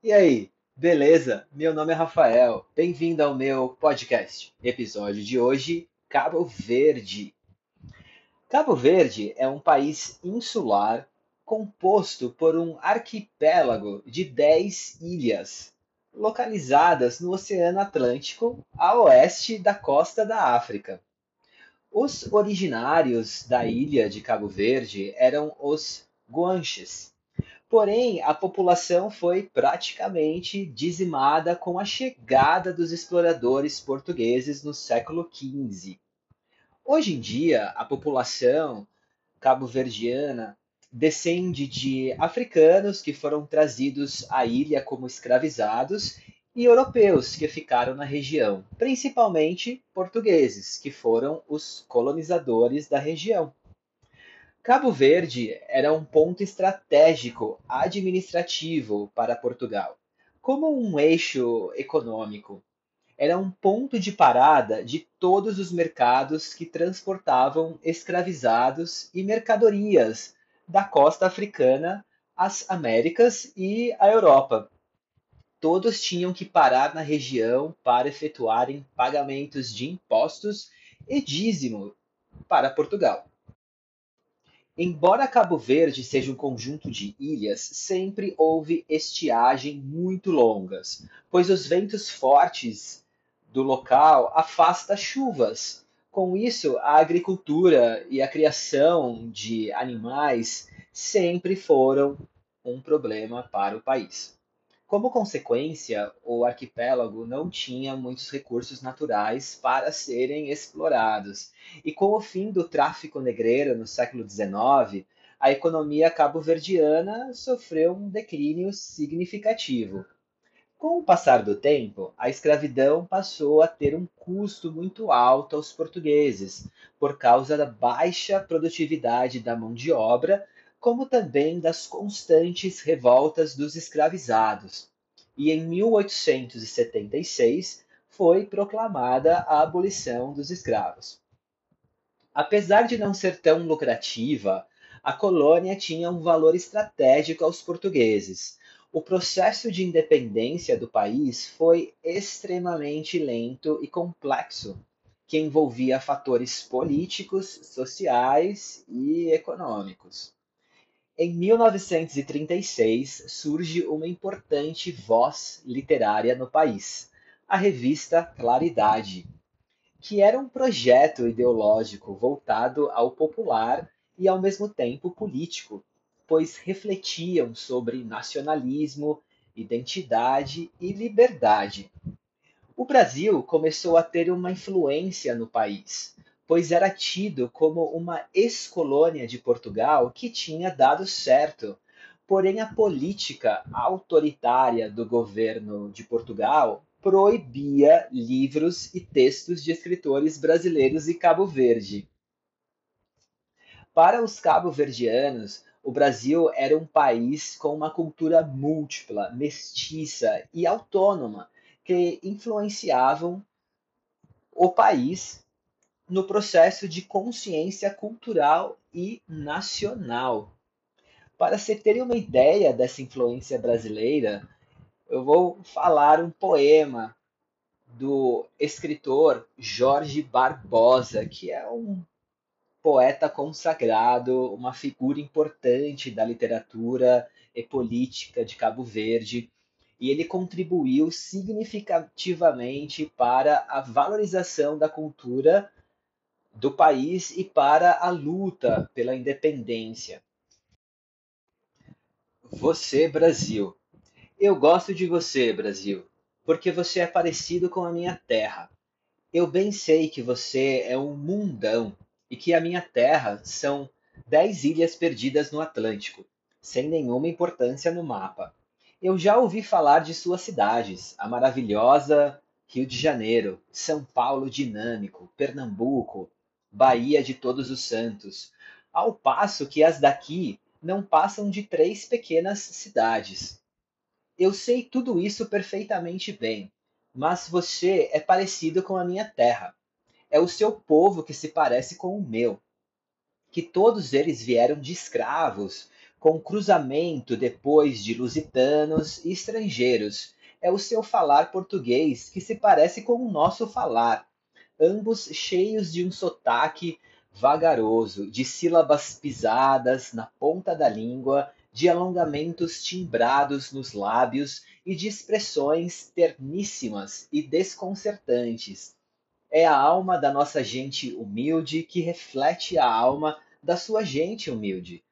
E aí, beleza? Meu nome é Rafael. Bem-vindo ao meu podcast. Episódio de hoje: Cabo Verde. Cabo Verde é um país insular composto por um arquipélago de 10 ilhas, localizadas no Oceano Atlântico, a oeste da costa da África. Os originários da ilha de Cabo Verde eram os Guanches, Porém, a população foi praticamente dizimada com a chegada dos exploradores portugueses no século XV. Hoje em dia, a população cabo-verdiana descende de africanos que foram trazidos à ilha como escravizados e europeus que ficaram na região, principalmente portugueses, que foram os colonizadores da região. Cabo Verde era um ponto estratégico administrativo para Portugal, como um eixo econômico. Era um ponto de parada de todos os mercados que transportavam escravizados e mercadorias da costa africana às Américas e à Europa. Todos tinham que parar na região para efetuarem pagamentos de impostos e dízimo para Portugal. Embora Cabo Verde seja um conjunto de ilhas, sempre houve estiagem muito longas, pois os ventos fortes do local afastam chuvas. Com isso, a agricultura e a criação de animais sempre foram um problema para o país. Como consequência, o arquipélago não tinha muitos recursos naturais para serem explorados, e com o fim do tráfico negreiro no século XIX, a economia cabo-verdiana sofreu um declínio significativo. Com o passar do tempo, a escravidão passou a ter um custo muito alto aos portugueses, por causa da baixa produtividade da mão de obra como também das constantes revoltas dos escravizados. E em 1876 foi proclamada a abolição dos escravos. Apesar de não ser tão lucrativa, a colônia tinha um valor estratégico aos portugueses. O processo de independência do país foi extremamente lento e complexo, que envolvia fatores políticos, sociais e econômicos. Em 1936 surge uma importante voz literária no país, a revista Claridade, que era um projeto ideológico voltado ao popular e ao mesmo tempo político, pois refletiam sobre nacionalismo, identidade e liberdade. O Brasil começou a ter uma influência no país, pois era tido como uma ex-colônia de Portugal que tinha dado certo. Porém, a política autoritária do governo de Portugal proibia livros e textos de escritores brasileiros e Cabo Verde. Para os cabo-verdianos, o Brasil era um país com uma cultura múltipla, mestiça e autônoma, que influenciavam o país no processo de consciência cultural e nacional. Para se terem uma ideia dessa influência brasileira, eu vou falar um poema do escritor Jorge Barbosa, que é um poeta consagrado, uma figura importante da literatura e política de Cabo Verde, e ele contribuiu significativamente para a valorização da cultura do país e para a luta pela independência. Você, Brasil. Eu gosto de você, Brasil, porque você é parecido com a minha terra. Eu bem sei que você é um mundão e que a minha terra são dez ilhas perdidas no Atlântico, sem nenhuma importância no mapa. Eu já ouvi falar de suas cidades, a maravilhosa Rio de Janeiro, São Paulo dinâmico, Pernambuco, Bahia de Todos os Santos, ao passo que as daqui não passam de três pequenas cidades. Eu sei tudo isso perfeitamente bem, mas você é parecido com a minha terra. É o seu povo que se parece com o meu. Que todos eles vieram de escravos, com cruzamento depois de lusitanos e estrangeiros. É o seu falar português que se parece com o nosso falar, ambos cheios de um sotaque vagaroso, de sílabas pisadas na ponta da língua, de alongamentos timbrados nos lábios e de expressões terníssimas e desconcertantes. É a alma da nossa gente humilde que reflete a alma da sua gente humilde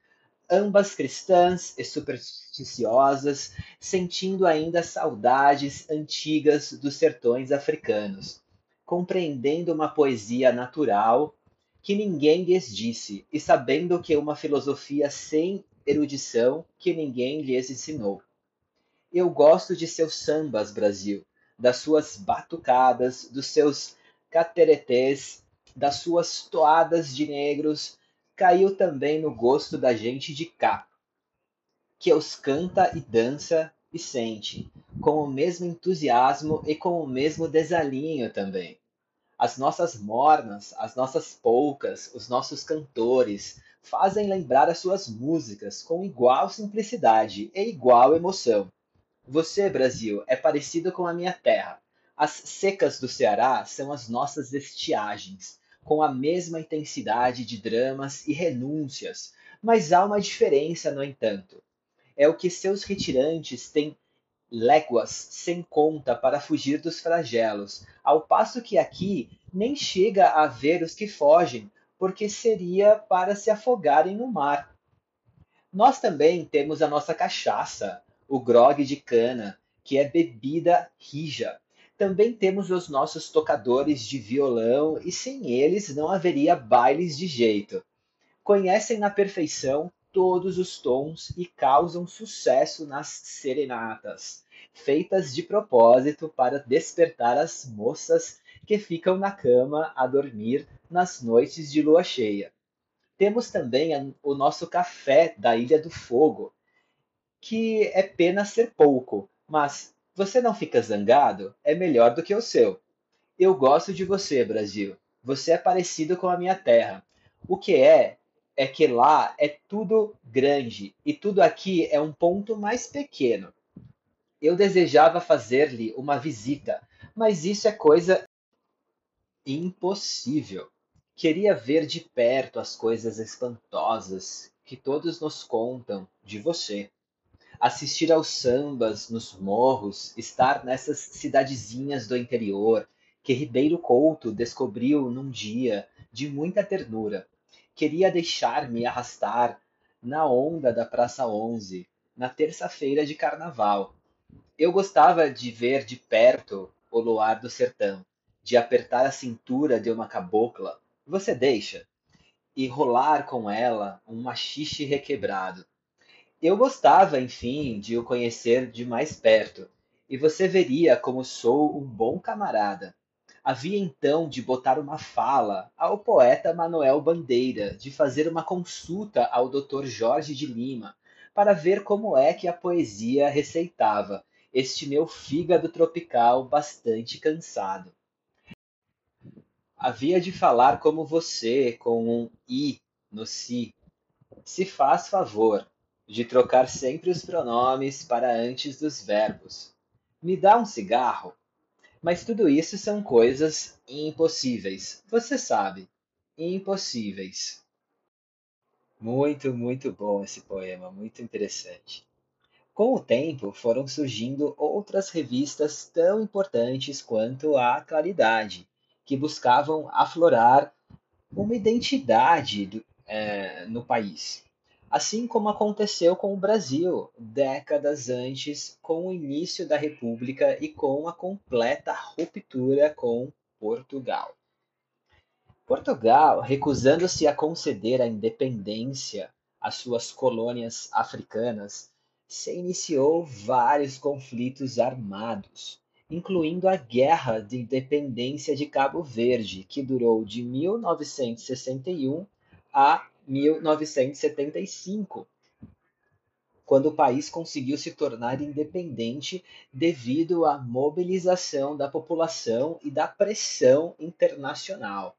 ambas cristãs e supersticiosas, sentindo ainda saudades antigas dos sertões africanos, compreendendo uma poesia natural que ninguém lhes disse, e sabendo que uma filosofia sem erudição que ninguém lhes ensinou. Eu gosto de seus sambas, Brasil, das suas batucadas, dos seus cateretês, das suas toadas de negros, caiu também no gosto da gente de cá, que os canta e dança e sente, com o mesmo entusiasmo e com o mesmo desalinho também. As nossas mornas, as nossas polcas, os nossos cantores fazem lembrar as suas músicas com igual simplicidade e igual emoção. Você, Brasil, é parecido com a minha terra. As secas do Ceará são as nossas estiagens com a mesma intensidade de dramas e renúncias, mas há uma diferença, no entanto. É o que seus retirantes têm léguas sem conta para fugir dos flagelos, ao passo que aqui nem chega a ver os que fogem, porque seria para se afogarem no mar. Nós também temos a nossa cachaça, o grog de cana, que é bebida rija, também temos os nossos tocadores de violão e sem eles não haveria bailes de jeito. Conhecem na perfeição todos os tons e causam sucesso nas serenatas, feitas de propósito para despertar as moças que ficam na cama a dormir nas noites de lua cheia. Temos também o nosso café da Ilha do Fogo, que é pena ser pouco, mas você não fica zangado? É melhor do que o seu. Eu gosto de você, Brasil. Você é parecido com a minha terra. O que é, é que lá é tudo grande e tudo aqui é um ponto mais pequeno. Eu desejava fazer-lhe uma visita, mas isso é coisa impossível. Queria ver de perto as coisas espantosas que todos nos contam de você assistir aos sambas nos morros, estar nessas cidadezinhas do interior que Ribeiro Couto descobriu num dia de muita ternura. Queria deixar-me arrastar na onda da Praça 11, na terça-feira de carnaval. Eu gostava de ver de perto o luar do sertão, de apertar a cintura de uma cabocla, você deixa, e rolar com ela um machixe requebrado eu gostava, enfim, de o conhecer de mais perto, e você veria como sou um bom camarada. Havia então de botar uma fala ao poeta Manuel Bandeira, de fazer uma consulta ao Dr. Jorge de Lima, para ver como é que a poesia receitava este meu fígado tropical bastante cansado. Havia de falar como você, com um i no si. Se faz favor, de trocar sempre os pronomes para antes dos verbos. Me dá um cigarro? Mas tudo isso são coisas impossíveis. Você sabe, impossíveis. Muito, muito bom esse poema, muito interessante. Com o tempo, foram surgindo outras revistas tão importantes quanto a Claridade, que buscavam aflorar uma identidade do, é, no país assim como aconteceu com o Brasil décadas antes, com o início da República e com a completa ruptura com Portugal. Portugal, recusando-se a conceder a independência às suas colônias africanas, se iniciou vários conflitos armados, incluindo a Guerra de Independência de Cabo Verde, que durou de 1961 a 1975, quando o país conseguiu se tornar independente devido à mobilização da população e da pressão internacional.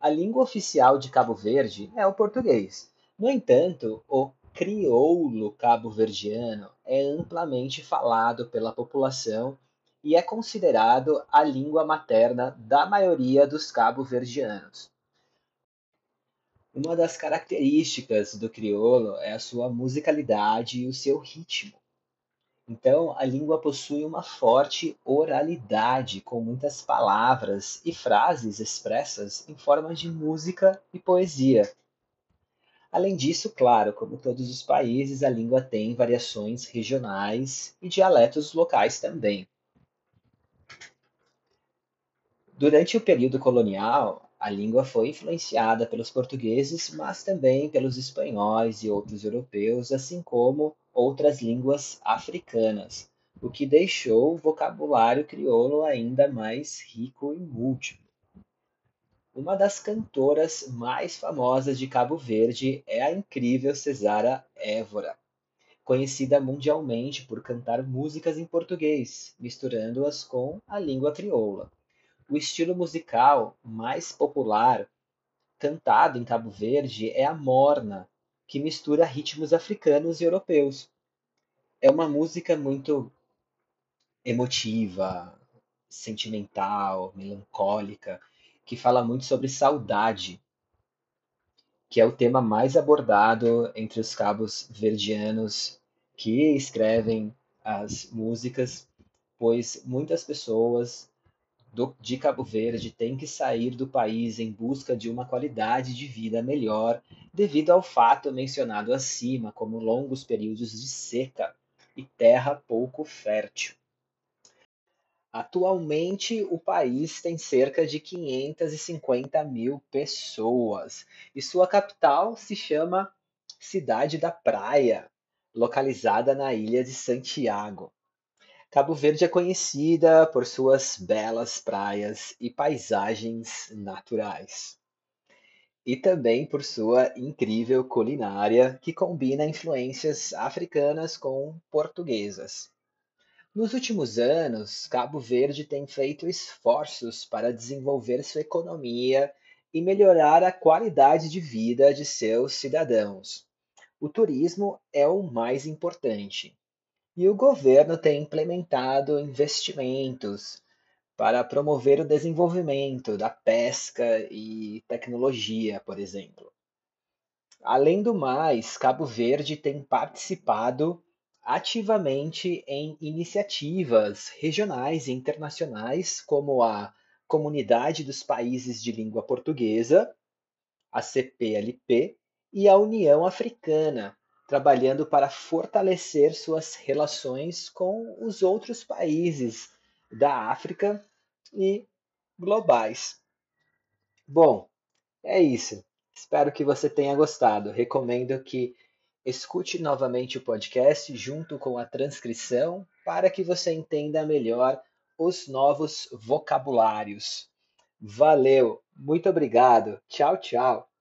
A língua oficial de Cabo Verde é o português. No entanto, o crioulo cabo-verdiano é amplamente falado pela população e é considerado a língua materna da maioria dos cabo-verdianos. Uma das características do crioulo é a sua musicalidade e o seu ritmo. Então, a língua possui uma forte oralidade, com muitas palavras e frases expressas em forma de música e poesia. Além disso, claro, como todos os países, a língua tem variações regionais e dialetos locais também. Durante o período colonial, a língua foi influenciada pelos portugueses, mas também pelos espanhóis e outros europeus, assim como outras línguas africanas, o que deixou o vocabulário crioulo ainda mais rico e múltiplo. Uma das cantoras mais famosas de Cabo Verde é a incrível Cesara Évora, conhecida mundialmente por cantar músicas em português, misturando-as com a língua crioula. O estilo musical mais popular cantado em Cabo Verde é a morna, que mistura ritmos africanos e europeus. É uma música muito emotiva, sentimental, melancólica, que fala muito sobre saudade, que é o tema mais abordado entre os cabos verdianos que escrevem as músicas, pois muitas pessoas do, de Cabo Verde tem que sair do país em busca de uma qualidade de vida melhor, devido ao fato mencionado acima, como longos períodos de seca e terra pouco fértil. Atualmente, o país tem cerca de 550 mil pessoas e sua capital se chama Cidade da Praia, localizada na ilha de Santiago. Cabo Verde é conhecida por suas belas praias e paisagens naturais. E também por sua incrível culinária, que combina influências africanas com portuguesas. Nos últimos anos, Cabo Verde tem feito esforços para desenvolver sua economia e melhorar a qualidade de vida de seus cidadãos. O turismo é o mais importante, e o governo tem implementado investimentos para promover o desenvolvimento da pesca e tecnologia, por exemplo. Além do mais, Cabo Verde tem participado ativamente em iniciativas regionais e internacionais, como a Comunidade dos Países de Língua Portuguesa, a CPLP, e a União Africana, trabalhando para fortalecer suas relações com os outros países da África e globais. Bom, é isso. Espero que você tenha gostado. Recomendo que escute novamente o podcast junto com a transcrição para que você entenda melhor os novos vocabulários. Valeu, muito obrigado. Tchau, tchau.